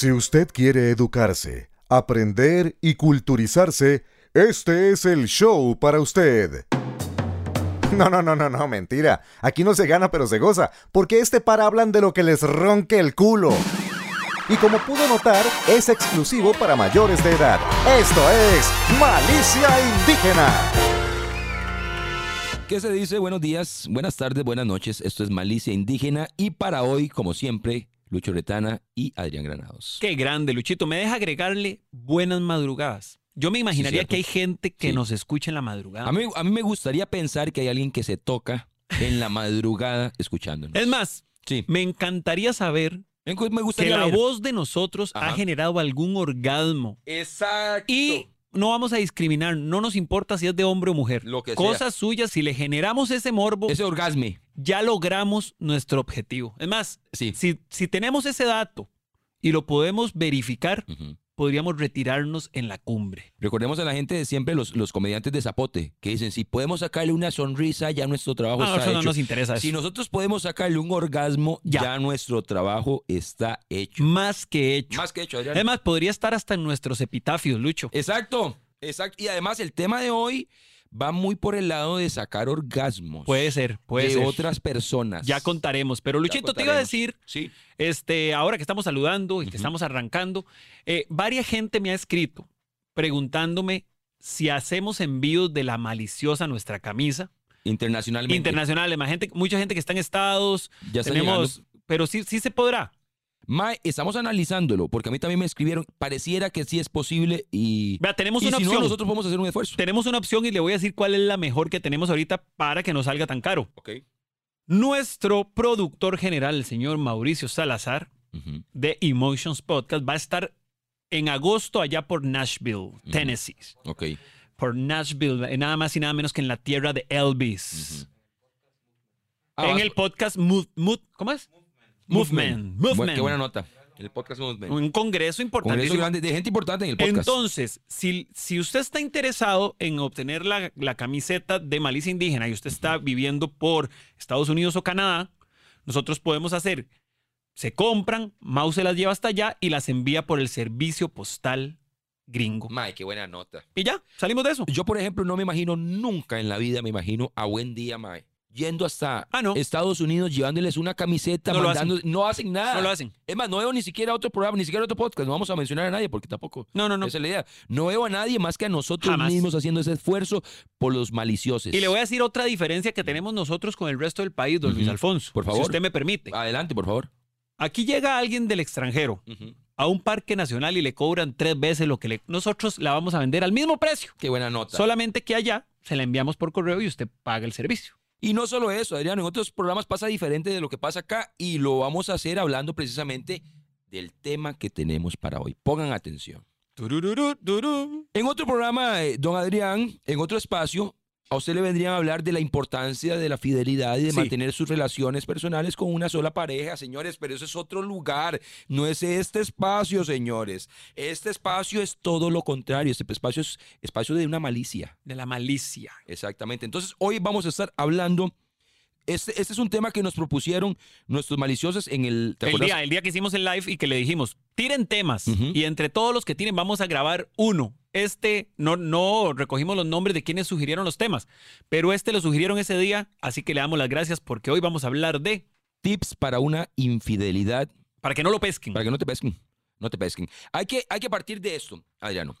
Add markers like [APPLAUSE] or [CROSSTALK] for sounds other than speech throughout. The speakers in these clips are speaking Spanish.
Si usted quiere educarse, aprender y culturizarse, este es el show para usted. No, no, no, no, no, mentira. Aquí no se gana pero se goza, porque este par hablan de lo que les ronque el culo. Y como pudo notar, es exclusivo para mayores de edad. Esto es Malicia Indígena. ¿Qué se dice? Buenos días, buenas tardes, buenas noches. Esto es Malicia Indígena y para hoy, como siempre, Lucho Retana y Adrián Granados. Qué grande, Luchito. Me deja agregarle buenas madrugadas. Yo me imaginaría que hay gente que Sí. nos escucha en la madrugada. A mí, a mí me gustaría pensar que hay alguien que se toca en la madrugada escuchándonos. Es más, Sí. me encantaría saber Me gu- me que gustaría la ver. voz de nosotros ha generado algún orgasmo. Exacto. Y no vamos a discriminar, no nos importa si es de hombre o mujer. Lo que sea. Cosas suyas, si le generamos ese morbo, Ese orgasme. Ya logramos nuestro objetivo. Es más, Sí. si, si tenemos ese dato y lo podemos verificar, podríamos retirarnos en la cumbre. Recordemos a la gente de siempre, los, los comediantes de Zapote, que dicen, si podemos sacarle una sonrisa, ya nuestro trabajo No, está eso no hecho. nos interesa eso. Si nosotros podemos sacarle un orgasmo, Ya. ya, nuestro trabajo está hecho. Más que hecho. Más que hecho, Adrián. Es más, podría estar hasta en nuestros epitafios, Lucho. Exacto, exacto. Y además el tema de hoy va muy por el lado de sacar orgasmos. Puede ser, puede de ser. otras personas. Ya contaremos. Pero Luchito, te iba a decir, Sí. este, ahora que estamos saludando y que estamos arrancando, eh, varias gente me ha escrito preguntándome si hacemos envíos de la maliciosa nuestra camisa. Internacionalmente. Gente, mucha gente que está en Estados, Ya está tenemos, llegando. pero sí, sí se podrá. Mae, estamos analizándolo, porque a mí también me escribieron, pareciera que sí es posible y, Vea, tenemos y una si opción. no, nosotros podemos hacer un esfuerzo. Tenemos una opción y le voy a decir cuál es la mejor que tenemos ahorita para que no salga tan caro. Ok. Nuestro productor general, el señor Mauricio Salazar, de Emotions Podcast, va a estar en agosto allá por Nashville, Tennessee. Ok. Por Nashville, eh, nada más y nada menos que en la tierra de Elvis. Ah, en el podcast Move, Move- ¿Cómo es? Movement. Movement. Qué buena nota. El podcast Movement. Un congreso importante. Congreso grande de gente importante en el podcast. Entonces, si, si usted está interesado en obtener la, la camiseta de malicia indígena y usted está viviendo por Estados Unidos o Canadá, nosotros podemos hacer, se compran, Mau se las lleva hasta allá y las envía por el servicio postal gringo. Mae, qué buena nota. Y ya, salimos de eso. Yo, por ejemplo, no me imagino nunca en la vida, me imagino a buen día, Mae, yendo hasta Ah, no. Estados Unidos, llevándoles una camiseta, No mandando. No hacen nada. No lo hacen. Es más, no veo ni siquiera otro programa, ni siquiera otro podcast. No vamos a mencionar a nadie porque tampoco. No, no, no. Esa es la idea. No veo a nadie más que a nosotros Jamás. mismos haciendo ese esfuerzo por los maliciosos. Y le voy a decir otra diferencia que tenemos nosotros con el resto del país, don Ujú. Luis Alfonso. Por Si favor. usted me permite. Adelante, por favor. Aquí llega alguien del extranjero a un parque nacional y le cobran tres veces lo que le, nosotros la vamos a vender al mismo precio. Qué buena nota. Solamente que allá se la enviamos por correo y usted paga el servicio. Y no solo eso, Adriano, en otros programas pasa diferente de lo que pasa acá y lo vamos a hacer hablando precisamente del tema que tenemos para hoy. Pongan atención. En otro programa, eh, don Adrián, en otro espacio, a usted le vendrían a hablar de la importancia de la fidelidad y de Sí. mantener sus relaciones personales con una sola pareja, señores, pero eso es otro lugar, no es este espacio, señores. Este espacio es todo lo contrario, este espacio es espacio de una malicia. De la malicia. Exactamente. Entonces, hoy vamos a estar hablando. Este, este es un tema que nos propusieron nuestros maliciosos en el. ¿te El día, el día que hicimos el live y que le dijimos, tiren temas y entre todos los que tienen vamos a grabar uno este, no, no recogimos los nombres de quienes sugirieron los temas, pero este lo sugirieron ese día, así que le damos las gracias porque hoy vamos a hablar de, Tips para una infidelidad, para que no lo pesquen. para que no te pesquen. No te pesquen. Hay que, hay que partir de esto, Adriano.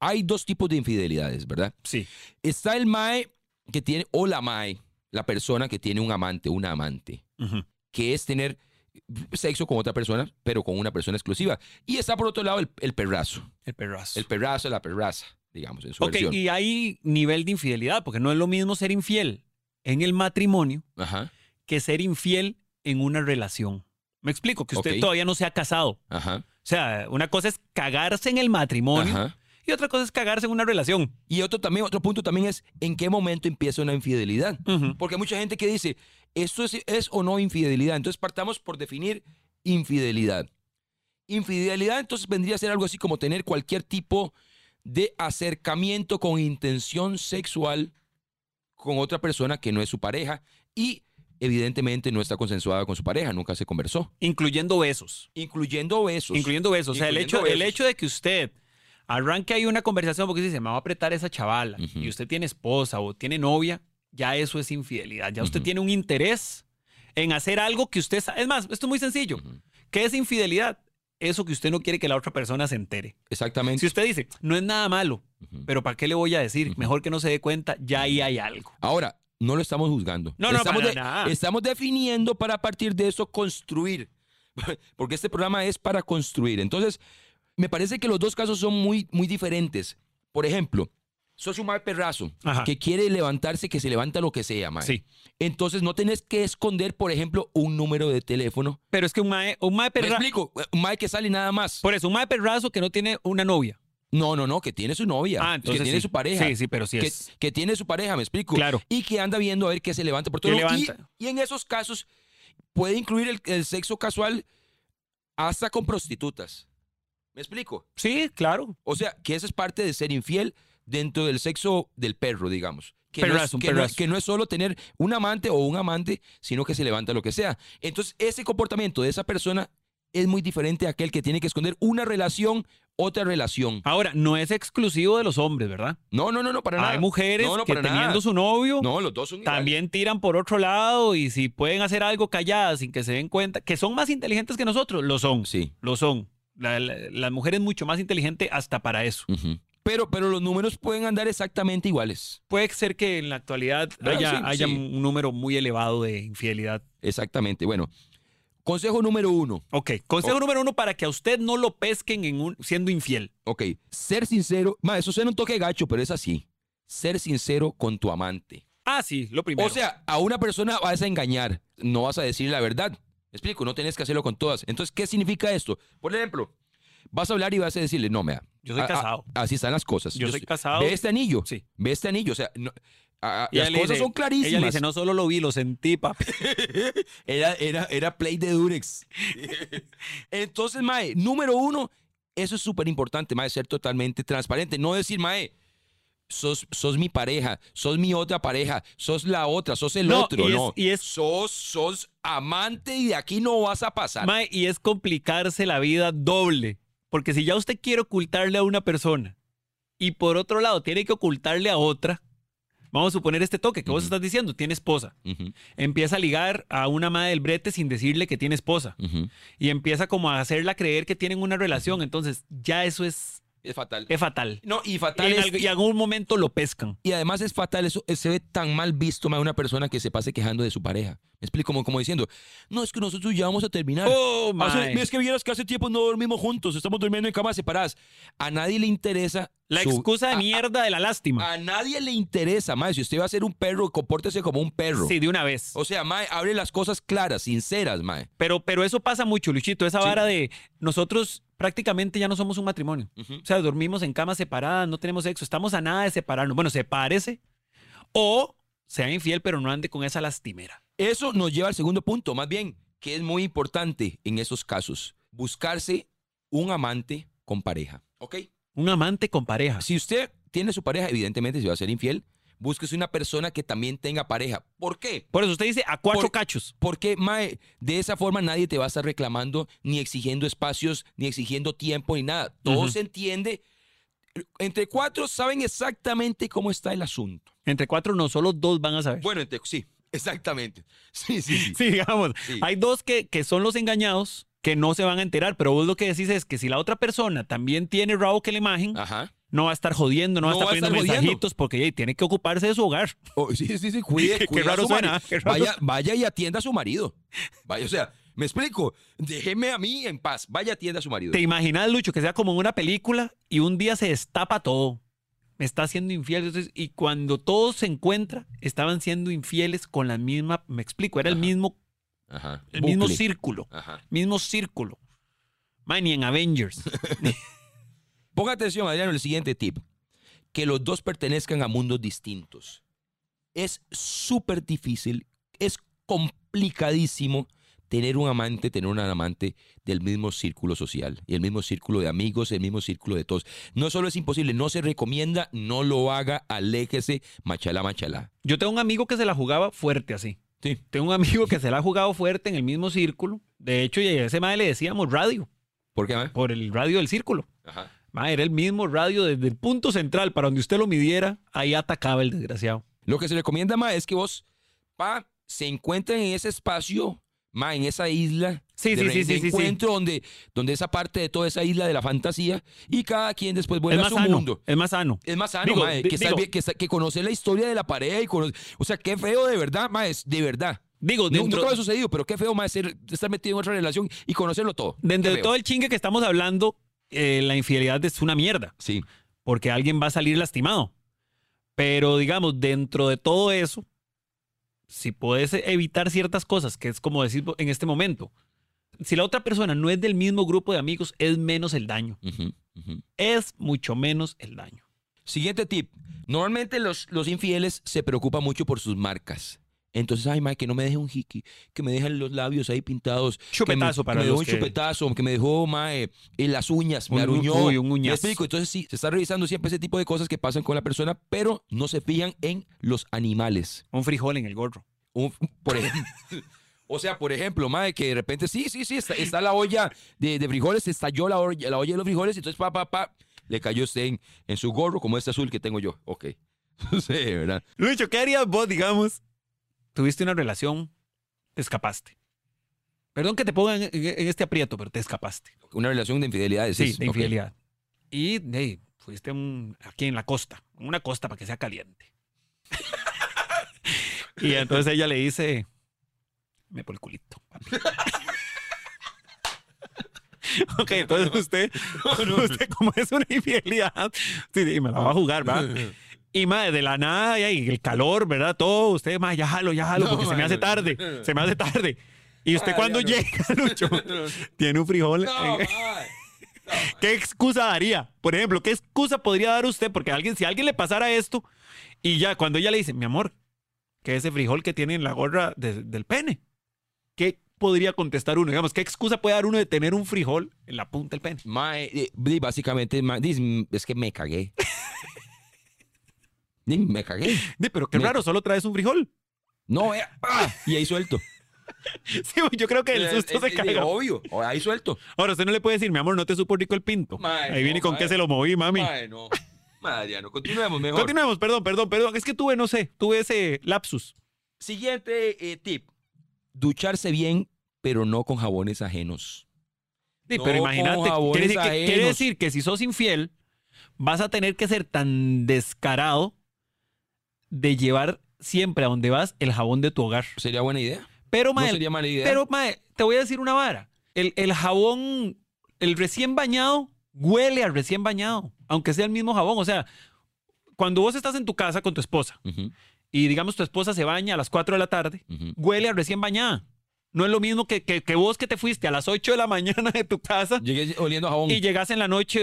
Hay dos tipos de infidelidades, ¿verdad? Sí. Está el mae que tiene, o la mae, la persona que tiene un amante, una amante, que es tener sexo con otra persona, pero con una persona exclusiva. Y está por otro lado el, el perrazo. El perrazo. El perrazo, la perraza, digamos, en su ok, versión. y hay nivel de infidelidad, porque no es lo mismo ser infiel en el matrimonio Ajá, que ser infiel en una relación. Me explico, que usted Ok. todavía no se ha casado. ajá, O sea, una cosa es cagarse en el matrimonio ajá. Y otra cosa es cagarse en una relación. Y otro también, otro punto también es en qué momento empieza una infidelidad. Porque hay mucha gente que dice, ¿esto es, es o no infidelidad? Entonces partamos por definir infidelidad. Infidelidad entonces vendría a ser algo así como tener cualquier tipo de acercamiento con intención sexual con otra persona que no es su pareja y evidentemente no está consensuada con su pareja, nunca se conversó, Incluyendo besos. incluyendo besos. Incluyendo besos. O sea, el hecho, el hecho de que usted arranque ahí una conversación porque dice, me va a apretar esa chavala y usted tiene esposa o tiene novia, ya eso es infidelidad. Ya usted tiene un interés en hacer algo que usted... Es más, esto es muy sencillo. Ujú. ¿Qué es infidelidad? Eso que usted no quiere que la otra persona se entere. Exactamente. Si usted dice, no es nada malo, pero ¿para qué le voy a decir? Mejor que no se dé cuenta, ya ahí hay algo. Ahora, no lo estamos juzgando. No, no, estamos, para de- nada. estamos definiendo para a partir de eso construir. [LAUGHS] Porque este programa es para construir. Entonces, me parece que los dos casos son muy, muy diferentes. Por ejemplo, sos un mal perrazo Ajá. que quiere levantarse, que se levanta lo que sea, mae. Sí. Entonces, no tenés que esconder, por ejemplo, un número de teléfono. Pero es que un mae, un mae ¿Me perra... explico? Un mae que sale nada más. Por eso, un mae perrazo que no tiene una novia. No, no, no, que tiene su novia. Ah, entonces que tiene sí. su pareja. Sí, sí, pero sí que, es. que tiene su pareja, me explico. Claro. Y que anda viendo a ver qué se levanta por todo ¿Qué lado. Y, en esos casos puede incluir el, el sexo casual hasta con prostitutas. ¿Me explico? Sí, claro. O sea, que eso es parte de ser infiel dentro del sexo del perro, digamos. Que, no es, Perrazo, un que, no, perrazo. que no es solo tener un amante o un amante, sino que se levanta lo que sea. Entonces, ese comportamiento de esa persona es muy diferente a aquel que tiene que esconder una relación, otra relación. Ahora, no es exclusivo de los hombres, ¿verdad? No, no, no, no, para nada. Hay mujeres No, que nada. teniendo su novio No, los dos son también tiran por otro lado y si pueden hacer algo calladas sin que se den cuenta, que son más inteligentes que nosotros, lo son. Sí. Lo son. La, la- la mujer es mucho más inteligente hasta para eso. Pero, pero los números pueden andar exactamente iguales. Puede ser que en la actualidad Claro, haya, sí, haya sí. un número muy elevado de infidelidad. Exactamente. Bueno, consejo número uno. Ok, consejo Oh. número uno para que a usted no lo pesquen en un, siendo infiel. Ok, ser sincero. Ma, eso suena un toque gacho, pero es así. Ser sincero con tu amante. Ah, sí, lo primero. O sea, a una persona vas a engañar, no vas a decir la verdad. ¿Me explico? No tienes que hacerlo con todas. Entonces, ¿qué significa esto? Por ejemplo, vas a hablar y vas a decirle, no, mea. Yo soy a- a- casado. así están las cosas. Yo soy casado. Ve este anillo. Sí. Ve este anillo. O sea, no- a- las cosas dice- son clarísimas. Ella le dice, no solo lo vi, lo sentí, papi. [LAUGHS] Era, era, era play de Durex. [LAUGHS] Entonces, Mae, número uno, eso es súper importante, Mae, ser totalmente transparente. No decir, Mae, sos, sos mi pareja, sos mi otra pareja, sos la otra, sos el No, otro. y es- no, y es- sos, sos amante y de aquí no vas a pasar. Mae, y es complicarse la vida doble. Porque si ya usted quiere ocultarle a una persona y por otro lado tiene que ocultarle a otra, vamos a suponer este toque que vos estás diciendo, tiene esposa. Empieza a ligar a una madre del brete sin decirle que tiene esposa. Y empieza como a hacerla creer que tienen una relación. Entonces ya eso es, Es fatal. es fatal. No, y Y fatal en, es- algo- y en algún momento lo pescan. Y además es fatal, eso eh, se ve tan mal visto, mae, una persona que se pase quejando de su pareja. Me explico, como, como diciendo, no, es que nosotros ya vamos a terminar. Oh, Hace- mae. es que vieras que hace tiempo no dormimos juntos, estamos durmiendo en camas separadas. A nadie le interesa. La su- excusa de a- mierda de la lástima. A, nadie le interesa, mae. Si usted va a ser un perro, compórtese como un perro. Sí, de una vez. O sea, mae, hable las cosas claras, sinceras, mae. Pero, pero eso pasa mucho, Luchito. Esa Sí. vara de nosotros prácticamente ya no somos un matrimonio. O sea, dormimos en camas separadas, no tenemos sexo, estamos a nada de separarnos. Bueno, sepárese o sea infiel, pero no ande con esa lastimera. Eso nos lleva al segundo punto, más bien, que es muy importante en esos casos. Buscarse un amante con pareja. ¿Ok? Un amante con pareja. Si usted tiene su pareja, evidentemente, si va a ser infiel, búsquese una persona que también tenga pareja. ¿Por qué? Por eso usted dice a cuatro Por- cachos. Porque, Mae, de esa forma nadie te va a estar reclamando, ni exigiendo espacios, ni exigiendo tiempo, ni nada. Todo se entiende Entre cuatro saben exactamente cómo está el asunto. Entre cuatro no, solo dos van a saber. Bueno, entre, sí, exactamente. Sí, sí, sí. [LAUGHS] Sí, digamos. Sí. Hay dos que, que son los engañados que no se van a enterar, pero vos lo que decís es que si la otra persona también tiene rabo que la imagen, Ajá. No va a estar jodiendo, no, va a estar poniendo estar mensajitos porque tiene que ocuparse de su hogar. Oh, sí, sí, sí, cuide, Qué- [LAUGHS] qué cuide a raro su suena, marido. qué raro Vaya, vaya y atienda a su marido. Vaya, o sea, me explico. Déjeme a mí en paz. Vaya, atienda a su marido. ¿Te imaginas, Lucho, que sea como una película y un día se destapa todo? Me está siendo infiel. entonces, y cuando todo se encuentra, estaban siendo infieles con la misma, me explico, era el mismo, Ajá. el mismo círculo. Ajá. Mismo círculo. Man, ni en Avengers. [LAUGHS] Ponga atención, Adriano, el siguiente tip. Que los dos pertenezcan a mundos distintos. Es súper difícil, es complicadísimo tener un amante, tener una amante del mismo círculo social, el mismo círculo de amigos, el mismo círculo de todos. No solo es imposible, no se recomienda, no lo haga, aléjese, machala, machala. Yo tengo un amigo que se la jugaba fuerte así. Sí. Tengo un amigo que se la ha jugado fuerte en el mismo círculo. De hecho, y a ese madre le decíamos radio, ¿Por qué? ma? por el radio del círculo. Ajá. Ma, era el mismo radio desde el punto central para donde usted lo midiera, ahí atacaba el desgraciado. Lo que se recomienda más es que vos, pa, se encuentren en ese espacio, ma, en esa isla Sí, de, sí, sí, de sí, encuentro donde, donde esa parte de toda esa isla de la fantasía y cada quien después vuelve a más su sano. mundo. Es más sano. Es más sano, Digo, ma, que, digo- que, está- que conocer la historia de la pareja y conocer, o sea, qué feo de verdad, ma, es de verdad. Digo, No- dentro, Nunca ha sucedido, pero qué feo, ma, ser, estar metido en otra relación y conocerlo todo. dentro de todo el chingue que estamos hablando, eh, la infidelidad es una mierda, Sí. porque alguien va a salir lastimado. Pero digamos, dentro de todo eso, si puedes evitar ciertas cosas, que es como decir en este momento, si la otra persona no es del mismo grupo de amigos, es menos el daño. Es mucho menos el daño. Siguiente tip. Normalmente los, los infieles se preocupan mucho por sus marcas. Entonces, ay, mae, que no me deje un hiki, que me dejen los labios ahí pintados. Chupetazo que me, para que me dejó un que- chupetazo, que me dejó, mae, en las uñas, me Un- aruñó. uy, un ¿Me uñazo. explico? Entonces, sí, se está revisando siempre ese tipo de cosas que pasan con la persona, pero no se fijan en los animales. Un frijol en el gorro. Un- por ejemplo. [LAUGHS] O sea, por ejemplo, mae, que de repente, sí, sí, sí, está, está la olla de, de frijoles, se estalló la olla, la olla de los frijoles, entonces, pa, pa, pa, le cayó usted en, en su gorro, como este azul que tengo yo. Ok. [LAUGHS] sí, ¿verdad? Lucho, ¿qué harías vos, digamos? Tuviste una relación, te escapaste. Perdón que te ponga en, este aprieto, pero te escapaste. Una relación de infidelidades. Sí, de infidelidad. Y hey, fuiste un- aquí en la costa, en una costa para que sea caliente. [LAUGHS] y entonces ella le dice, me por el culito. papi". [LAUGHS] ok, entonces usted, [LAUGHS] usted como es una infidelidad, sí, sí, me la va a jugar, ¿verdad? Y madre, de la nada, y ahí, el calor, ¿verdad? Todo, usted, madre, ya jalo, ya jalo, No, porque se me hace tarde, se me hace tarde. [LAUGHS] Y usted cuando no. llega, [LAUGHS] Lucho, [LAUGHS] tiene un frijol. No, en- mae. ¿Qué excusa daría? Por ejemplo, ¿qué excusa podría dar usted? Porque alguien, si a alguien le pasara esto y ya cuando ella le dice, mi amor, que ese frijol que tiene en la gorra de- del pene, ¿qué podría contestar uno? Digamos, ¿qué excusa puede dar uno de tener un frijol en la punta del pene? Eh, básicamente, mae, dice, "Mm, es que me cagué. Di, me cagué. Di, pero qué Me- raro, solo traes un frijol. No, eh, ah, y ahí suelto. [LAUGHS] Sí, yo creo que el susto Eh, se eh, caga. Obvio, ahí suelto. Ahora, usted no le puede decir, mi amor, no te supo rico el pinto. Ahí viene con qué se lo moví, mami. Mae, no. Mae, Adriano, continuemos mejor. Continuemos, perdón, perdón, perdón. Es que tuve, no sé, tuve ese lapsus. Siguiente eh, tip. Ducharse bien, pero no con jabones ajenos. Sí, No pero imagínate, quiere decir, que, quiere ajenos. decir que si sos infiel, vas a tener que ser tan descarado de llevar siempre a donde vas el jabón de tu hogar. ¿Sería buena idea? Pero, No mae, sería mala idea. pero, mae, te voy a decir una vara. El, el jabón, el recién bañado, huele al recién bañado, aunque sea el mismo jabón. O sea, cuando vos estás en tu casa con tu esposa y digamos tu esposa se baña a las 4 de la tarde, huele a recién bañada. No es lo mismo que, que, que vos que te fuiste a las 8 de la [LAUGHS] mañana de tu casa Llegué oliendo a jabón. y llegas en la noche.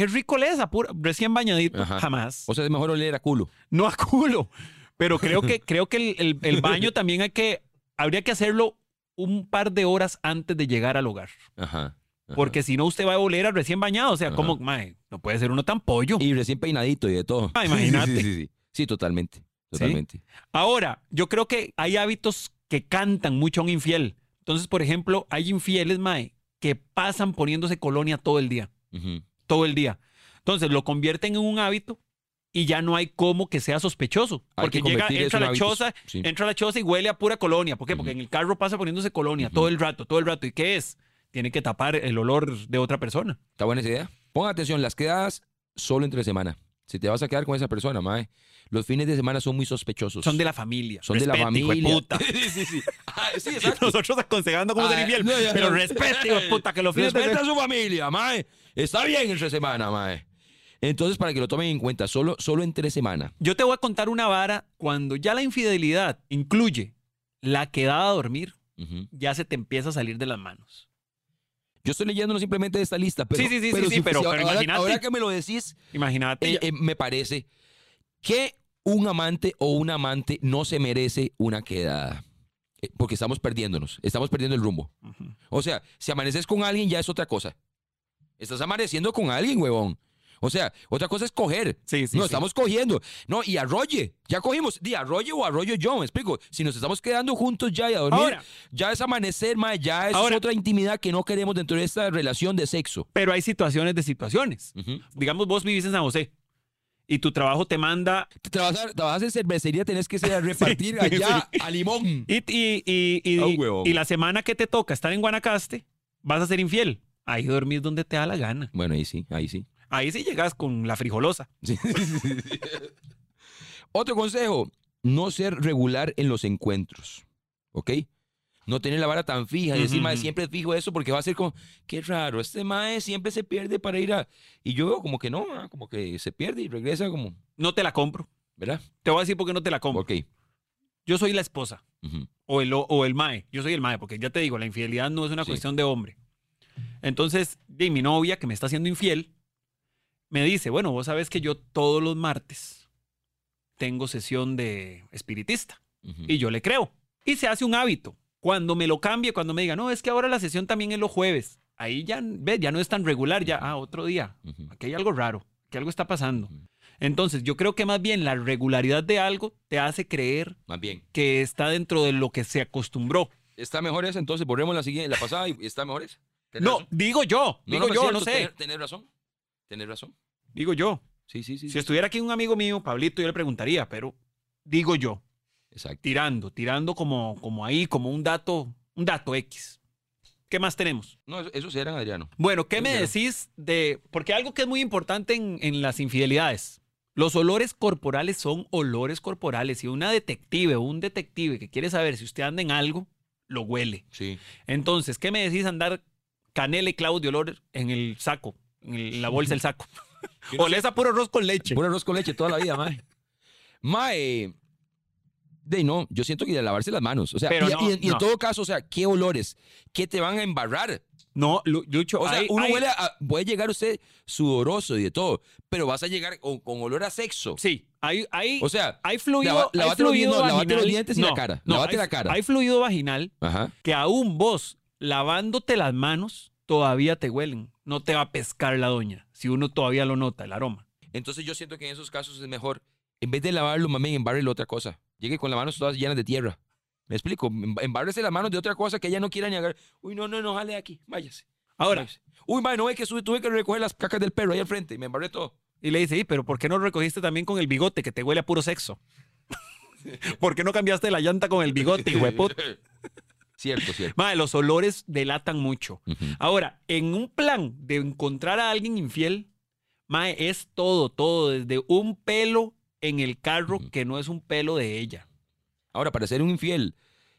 Qué rico le es, a pura- recién bañadito. Ajá. Jamás. O sea, es mejor oler a culo. no a culo. Pero creo que, creo que el, el- el baño [LAUGHS] también hay que. Habría que hacerlo un par de horas antes de llegar al hogar. Ajá. ajá. Porque si no, usted va a oler a recién bañado. O sea, Ajá. como, mae, no puede ser uno tan pollo. Y recién peinadito y de todo. Ah, [LAUGHS] sí, imagínate. Sí, sí, sí. Sí, totalmente. Totalmente. Ahora, yo creo que hay hábitos que cantan mucho a un infiel. Entonces, por ejemplo, hay infieles, mae, que pasan poniéndose colonia todo el día. Ujú. Todo el día. Entonces lo convierten en un hábito y ya no hay cómo que sea sospechoso. Hay Porque que llega, entra en la hábitos, choza, sí. entra a la choza y huele a pura colonia. ¿Por qué? Porque en el carro pasa poniéndose colonia todo el rato, todo el rato. ¿Y qué es? Tiene que tapar el olor de otra persona. ¿Está buena esa idea? Pongan atención, las quedadas solo entre semana. Si te vas a quedar con esa persona, mae, los fines de semana son muy sospechosos. Son de la familia. Son de la Respete, hijo de familia. puta. [LAUGHS] sí, sí, sí. Ah, sí. [LAUGHS] Nosotros aconsejando cómo ser Ah, infiel. no, ya, pero no. respete, hijo de puta, que los [LAUGHS] fines de Respeta a su familia, mae. Está bien entre semana, mae. Entonces, para que lo tomen en cuenta, solo, solo entre semana. Yo te voy a contar una vara cuando ya la infidelidad incluye la quedada a dormir, ya se te empieza a salir de las manos. Yo estoy leyéndolo simplemente de esta lista. Pero, Sí, sí, sí, pero sí, sí, pero- pero ahora, imagínate. ahora que me lo decís, Imagínate. eh, eh, me parece que un amante o un amante no se merece una quedada. Eh, Porque estamos perdiéndonos, estamos perdiendo el rumbo. O sea, si amaneces con alguien ya es otra cosa. Estás amaneciendo con alguien, huevón. O sea, otra cosa es coger. Sí, sí, no, sí. estamos cogiendo. No, y arrolle. Ya cogimos. Di arrolle o arroyo yo, me explico. Si nos estamos quedando juntos ya y a dormir, Ahora. ya es amanecer, ma, ya Ahora. es otra intimidad que no queremos dentro de esta relación de sexo. Pero hay situaciones de situaciones. Digamos, vos vivís en San José y tu trabajo te manda Trabajas, trabajas en cervecería, tenés que ser [LAUGHS] repartir Sí, allá a limón. y, y, y la semana que te toca estar en Guanacaste, vas a ser infiel. Ahí dormís donde te da la gana. Bueno, ahí sí, ahí sí. Ahí sí llegas con la frijolosa. [LAUGHS] Sí. Otro consejo, no ser regular en los encuentros, ¿ok? No tener la vara tan fija y "Mae, ujú. siempre fijo eso porque va a ser como, qué raro, este mae siempre se pierde para ir a... Y yo veo como que no, ah, como que se pierde y regresa como, No te la compro. ¿verdad? Te voy a decir por qué no te la compro. Ok. Yo soy la esposa. O el, o el mae. Yo soy el mae, porque ya te digo, la infidelidad no es una Sí. cuestión de hombre. Entonces, de mi novia, que me está haciendo infiel, me dice, bueno, vos sabes que yo todos los martes tengo sesión de espiritista. Y yo le creo. Y se hace un hábito. Cuando me lo cambie, cuando me diga, no, es que ahora la sesión también es los jueves. Ahí ya, ves, ya no es tan regular, ya, ah, otro día. Ujú. Aquí hay algo raro, que algo está pasando. Entonces, yo creo que más bien la regularidad de algo te hace creer Más bien. que está dentro de lo que se acostumbró. ¿Está mejor esa? Entonces borremos la siguiente, la pasada y está mejor esa. ¿Tenés No, razón? digo yo, digo yo, cierto, no sé. Tener, tener razón. Tener razón. Digo yo. Sí, sí, sí. Si sí. estuviera aquí un amigo mío, Pablito, yo le preguntaría, pero digo yo, Exacto. tirando, tirando como, como ahí, como un dato, un dato X. ¿Qué más tenemos? No, eso, eso sí eran Adriano. Bueno, ¿qué me decís de...? Porque algo que es muy importante en, en las infidelidades. Los olores corporales son olores corporales y una detective o un detective que quiere saber si usted anda en algo, lo huele. Sí. Entonces, ¿qué me decís andar canela y de olor en el saco, en, el- la bolsa del saco? [LAUGHS] Olés a puro arroz con leche. Puro arroz con leche toda la vida, mae. Mae. De no, yo siento que de lavarse las manos. O sea, Pero y, no, y en, todo caso, o sea, ¿qué olores? ¿Qué te van a embarrar? No, Lu- Lucho, O sea, hay- uno hay- huele a, puede llegar usted sudoroso y de todo, pero vas a llegar con, con olor a sexo. Sí, hay, hay, O sea, hay fluido, lava- hay los fluido dientes- no, vaginal. los dientes y la cara, no, lavate hay- la cara. Hay fluido vaginal Ajá. que aún vos, lavándote las manos, todavía te huelen. No te va a pescar la doña, si uno todavía lo nota, el aroma. Entonces yo siento que en esos casos es mejor, en vez de lavarlo, mami, embárrelo otra cosa. Llegue con las manos todas llenas de tierra. ¿Me explico? Em- Embárrese las manos de otra cosa que ella no quiera ni agarrar. Uy, no, no, no, jale de aquí, váyase. Ahora, váyase. Uy, mae, no ve que sube- tuve que recoger las cacas del perro ahí al frente y me embarré todo. y le dice, "Sí, pero ¿por qué no recogiste también con el bigote que te huele a puro sexo? [LAUGHS] ¿Por qué no cambiaste la llanta con el bigote, hueput? [LAUGHS] Cierto, cierto. Madre, los olores delatan mucho. Ahora, en un plan de encontrar a alguien infiel, mae, es todo, todo, desde un pelo en el carro que no es un pelo de ella. Ahora, para ser un infiel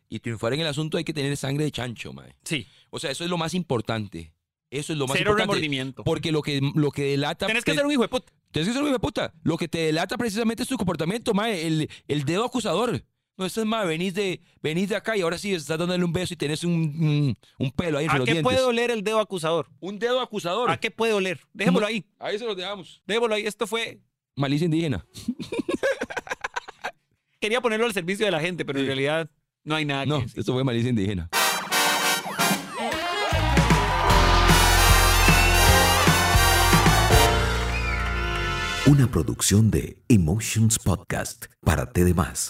y triunfar en el asunto hay que tener sangre de chancho, mae. Sí. O sea, eso es lo más importante. Eso es lo más Cero importante. remordimiento. Porque lo que, lo que delata... Tienes que te- ser un hijo de puta. Tienes que ser un hijo de puta. Lo que te delata precisamente es tu comportamiento, mae. El, el dedo acusador. No, estás mae, venís de, venís de acá y ahora sí estás dándole un beso y tenés un, un, un pelo ahí ¿A los qué dientes. puede oler el dedo acusador? Un dedo acusador. ¿A qué puede oler? Dejémoslo ahí. Ahí se los dejamos. Dejémoslo ahí. Esto fue. Malicia indígena. [LAUGHS] Quería ponerlo al servicio de la gente, pero en realidad no hay nada No, que decir. esto fue malicia indígena. Una producción de Emotions Podcast para T de Más.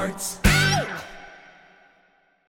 hearts.